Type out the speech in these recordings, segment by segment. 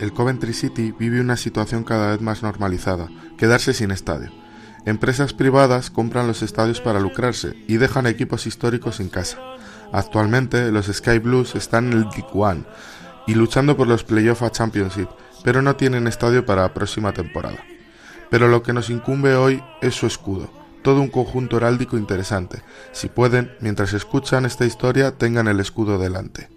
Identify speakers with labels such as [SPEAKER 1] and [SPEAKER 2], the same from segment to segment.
[SPEAKER 1] el Coventry City vive una situación cada vez más normalizada, quedarse sin estadio. Empresas privadas compran los estadios para lucrarse y dejan equipos históricos en casa. Actualmente los Sky Blues están en el League One y luchando por los playoffs a Championship, pero no tienen estadio para la próxima temporada. Pero lo que nos incumbe hoy es su escudo, todo un conjunto heráldico interesante. Si pueden, mientras escuchan esta historia, tengan el escudo delante.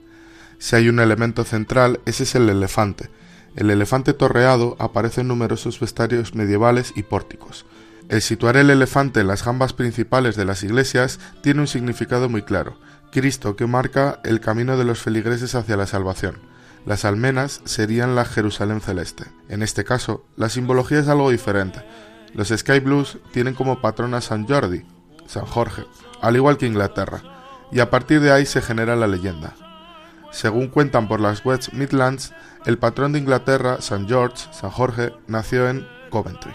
[SPEAKER 1] Si hay un elemento central, ese es el elefante. El elefante torreado aparece en numerosos vestuarios medievales y pórticos. El situar el elefante en las jambas principales de las iglesias tiene un significado muy claro. Cristo que marca el camino de los feligreses hacia la salvación. Las almenas serían la Jerusalén celeste. En este caso, la simbología es algo diferente. Los Sky Blues tienen como patrona San Jordi, San Jorge, al igual que Inglaterra, y a partir de ahí se genera la leyenda. Según cuentan por las West Midlands, el patrón de Inglaterra, San George, San Jorge, nació en Coventry.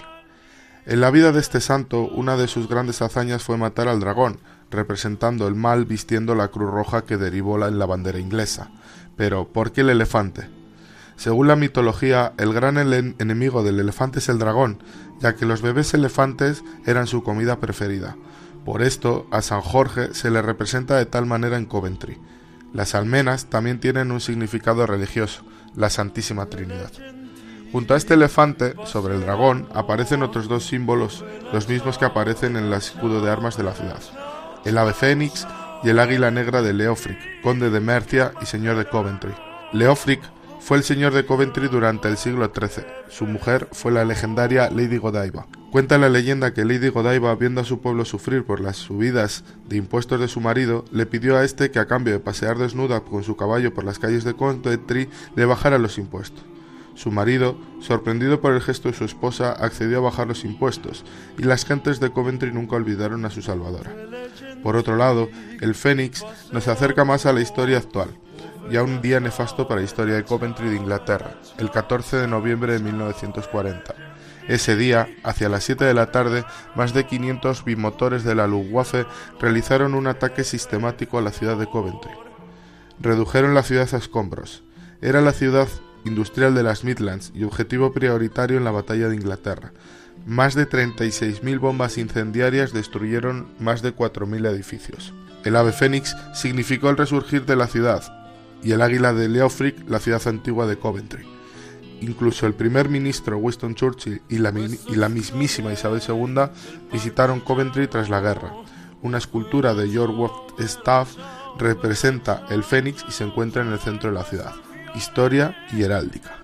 [SPEAKER 1] En la vida de este santo, una de sus grandes hazañas fue matar al dragón, representando el mal vistiendo la cruz roja que derivó en la bandera inglesa. Pero, ¿por qué el elefante? Según la mitología, el gran enemigo del elefante es el dragón, ya que los bebés elefantes eran su comida preferida. Por esto, a San Jorge se le representa de tal manera en Coventry. Las almenas también tienen un significado religioso, la Santísima Trinidad. Junto a este elefante, sobre el dragón, aparecen otros dos símbolos, los mismos que aparecen en el escudo de armas de la ciudad, el ave fénix y el águila negra de Leofric, conde de Mercia y señor de Coventry. Leofric fue el señor de Coventry durante el siglo XIII. Su mujer fue la legendaria Lady Godiva. Cuenta la leyenda que Lady Godiva, viendo a su pueblo sufrir por las subidas de impuestos de su marido, le pidió a este que a cambio de pasear desnuda con su caballo por las calles de Coventry le bajara los impuestos. Su marido, sorprendido por el gesto de su esposa, accedió a bajar los impuestos, y las gentes de Coventry nunca olvidaron a su salvadora. Por otro lado, el Fénix nos acerca más a la historia actual y a un día nefasto para la historia de Coventry de Inglaterra, el 14 de noviembre de 1940. Ese día, hacia las 7 de la tarde, más de 500 bimotores de la Luftwaffe realizaron un ataque sistemático a la ciudad de Coventry. Redujeron la ciudad a escombros. Era la ciudad industrial de las Midlands y objetivo prioritario en la batalla de Inglaterra. Más de 36.000 bombas incendiarias destruyeron más de 4.000 edificios. El ave fénix significó el resurgir de la ciudad, y el águila de Leofric la ciudad antigua de Coventry. Incluso el primer ministro Winston Churchill y la, y la mismísima Isabel II visitaron Coventry tras la guerra. Una escultura de George Staff representa el fénix y se encuentra en el centro de la ciudad. Historia y heráldica.